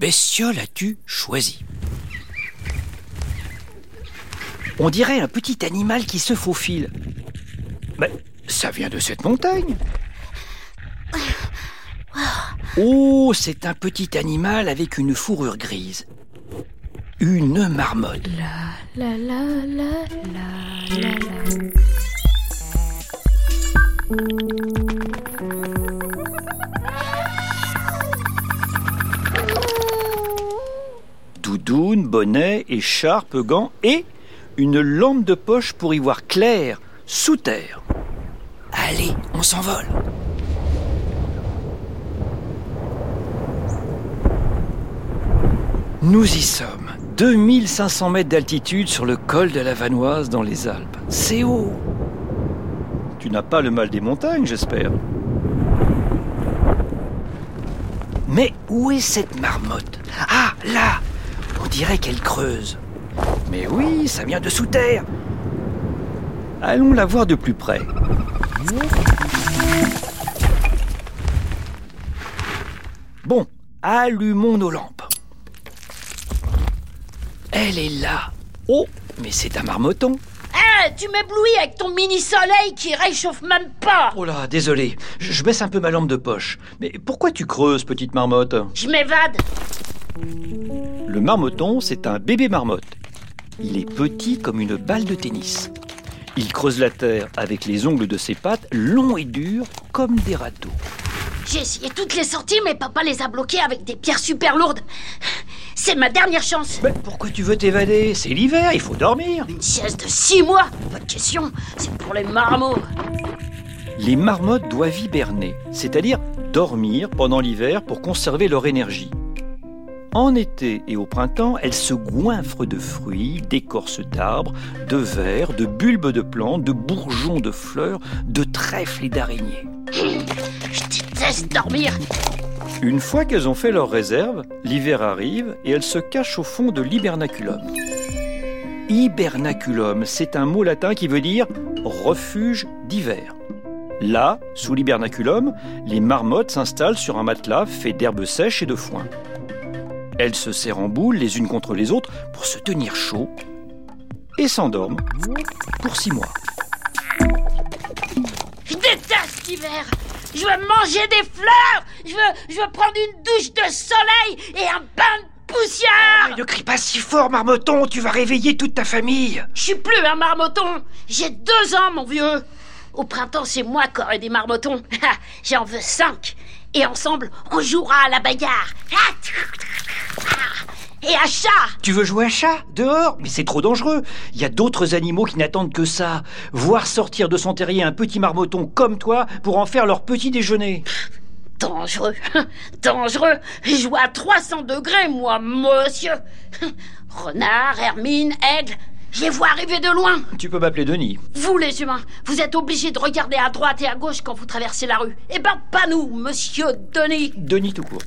bestiole as-tu choisi On dirait un petit animal qui se faufile. Mais ça vient de cette montagne. Oh, c'est un petit animal avec une fourrure grise. Une marmotte. La la la écharpe, gants et une lampe de poche pour y voir clair, sous terre. Allez, on s'envole. Nous y sommes. 2500 mètres d'altitude sur le col de la Vanoise dans les Alpes. C'est haut. Tu n'as pas le mal des montagnes, j'espère. Mais où est cette marmotte? Ah, là On dirait qu'elle creuse. Mais oui, ça vient de sous terre. Allons la voir de plus près. Bon, allumons nos lampes. Elle est là. Oh, mais c'est un marmoton. Ah, tu m'éblouis avec ton mini-soleil qui réchauffe même pas Oh là, désolé, je je baisse un peu ma lampe de poche. Mais pourquoi tu creuses, petite marmotte? Je m'évade Le marmoton, c'est un bébé marmotte. Il est petit comme une balle de tennis. Il creuse la terre avec les ongles de ses pattes, longs et durs comme des râteaux. J'ai essayé toutes les sorties, mais papa les a bloquées avec des pierres super lourdes. C'est ma dernière chance Mais pourquoi tu veux t'évader? C'est l'hiver, il faut dormir. Une sieste de six mois? Pas de question, c'est pour les marmots Les marmottes doivent hiberner, c'est-à-dire dormir pendant l'hiver pour conserver leur énergie. En été et au printemps, elles se goinfrent de fruits, d'écorces d'arbres, de vers, de bulbes de plantes, de bourgeons de fleurs, de trèfles et d'araignées. Je déteste dormir Une fois qu'elles ont fait leur réserve, l'hiver arrive et elles se cachent au fond de l'hibernaculum. Hibernaculum, c'est un mot latin qui veut dire refuge d'hiver. Là, sous l'hibernaculum, les marmottes s'installent sur un matelas fait d'herbes sèches et de foin. Elles se serrent en boule les unes contre les autres pour se tenir chaud et s'endorment pour six mois. Je déteste l'hiver. Je veux manger des fleurs. Je veux, je veux prendre une douche de soleil et un bain de poussière. Ne crie pas si fort, marmoton, tu vas réveiller toute ta famille. Je suis plus un marmoton. J'ai deux ans, mon vieux. Au printemps, c'est moi qui aurai des marmotons. J'en veux cinq. Et ensemble, on jouera à la bagarre. Ah, Et à chat Tu veux jouer à chat Dehors? Mais c'est trop dangereux. Il y a d'autres animaux qui n'attendent que ça. Voir sortir de son terrier un petit marmoton comme toi pour en faire leur petit déjeuner. Dangereux Dangereux Je joue à 300 degrés, moi, monsieur Renard, hermine, aigle, je les vois arriver de loin Tu peux m'appeler Denis. Vous, les humains, vous êtes obligés de regarder à droite et à gauche quand vous traversez la rue. Eh ben, pas nous, monsieur Denis Denis tout court.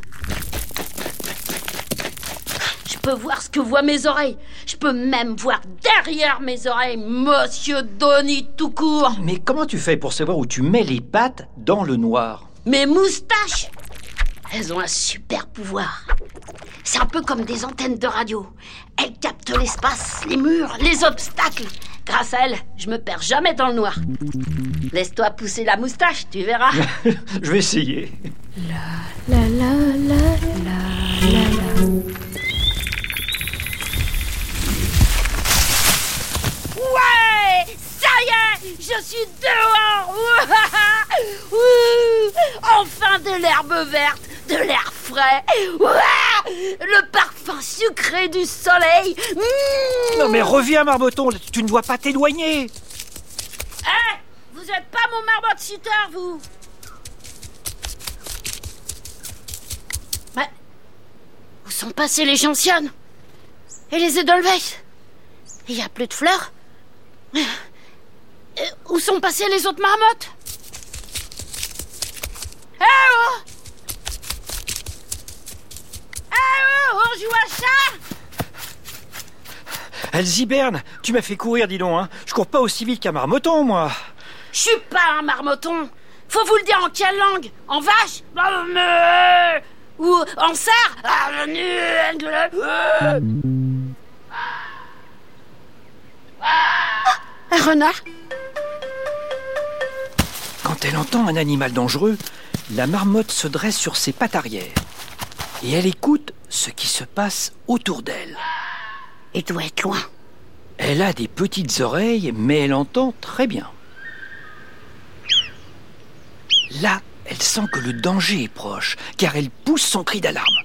Je peux voir ce que voient mes oreilles. Je peux même voir derrière mes oreilles, monsieur Denis tout court. Mais comment tu fais pour savoir où tu mets les pattes dans le noir Mes moustaches Elles ont un super pouvoir. C'est un peu comme des antennes de radio. Elles captent l'espace, les murs, les obstacles. Grâce à elles, je me perds jamais dans le noir. Laisse-toi pousser la moustache, tu verras. Je vais essayer. La la la la la la. Ouais Ça y est Je suis dehors. Enfin de l'herbe verte, de l'air frais. Le parfum sucré du soleil. Mmh. Non mais reviens marmoton, tu ne dois pas t'éloigner. Eh Vous êtes pas mon marmotte shooter, vous. Mais... Où sont passés les gentianes Et les Edelweiss Il y a plus de fleurs Où sont passées les autres marmottes? Eh oh Eh oh On joue à chat Elles hibernent. Tu m'as fait courir, dis donc. Hein. Je cours pas aussi vite qu'un marmoton, moi. Je suis pas un marmoton Faut vous le dire en quelle langue? En vache? Ou en cerf? Ah, Un renard? Quand elle entend un animal dangereux, la marmotte se dresse sur ses pattes arrière et elle écoute ce qui se passe autour d'elle. Il doit être loin. Elle a des petites oreilles, mais elle entend très bien. Là, elle sent que le danger est proche, car elle pousse son cri d'alarme.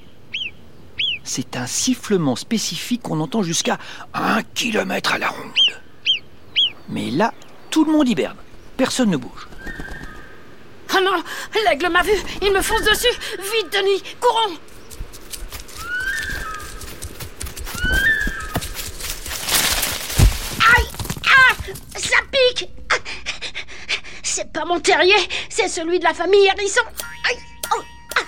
C'est un sifflement spécifique qu'on entend jusqu'à un kilomètre à la ronde. Mais là, tout le monde hiberne. Personne ne bouge. Non L'aigle m'a vu Il me fonce dessus. Vite, Denis Courons. Aïe Ah Ça pique. C'est pas mon terrier, c'est celui de la famille Hérisson. Oh Ah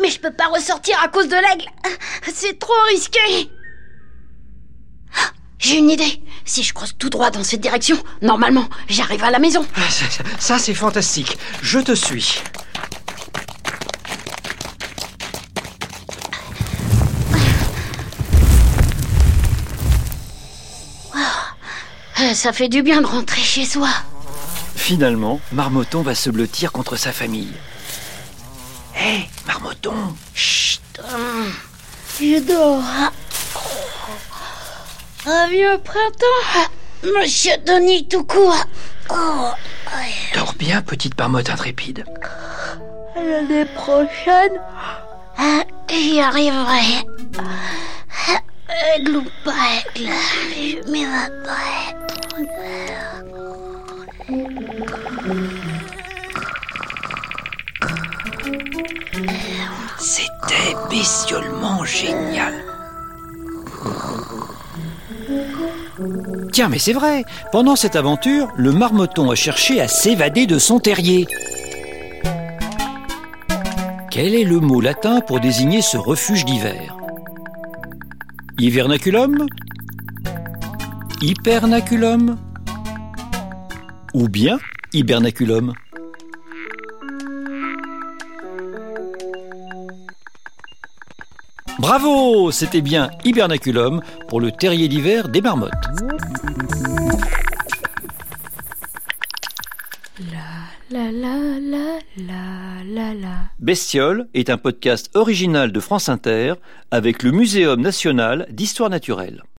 Mais je peux pas ressortir à cause de l'aigle. C'est trop risqué. J'ai une idée Si je croise tout droit dans cette direction, normalement, j'arrive à la maison Ah, Ça, ça- ça, c'est fantastique. Je te suis. Euh, Ça fait du bien de rentrer chez soi. Finalement, Marmotton va se blottir contre sa famille. Hé, Marmotton Chut Je dors. Un vieux printemps. Monsieur Denis tout court. Oh, Dors bien, petite marmotte intrépide. l'année prochaine, j'y arriverai. Aigle ou pas aigle, je. C'était bestiolement génial. Tiens, mais c'est vrai, pendant cette aventure, le marmotton a cherché à s'évader de son terrier. Quel est le mot latin pour désigner ce refuge d'hiver? Hivernaculum? Hypernaculum? Ou bien hibernaculum? Bravo C'était bien hibernaculum pour le terrier d'hiver des marmottes. La la la la la la. Bestiole est un podcast original de France Inter avec le Muséum national d'histoire naturelle.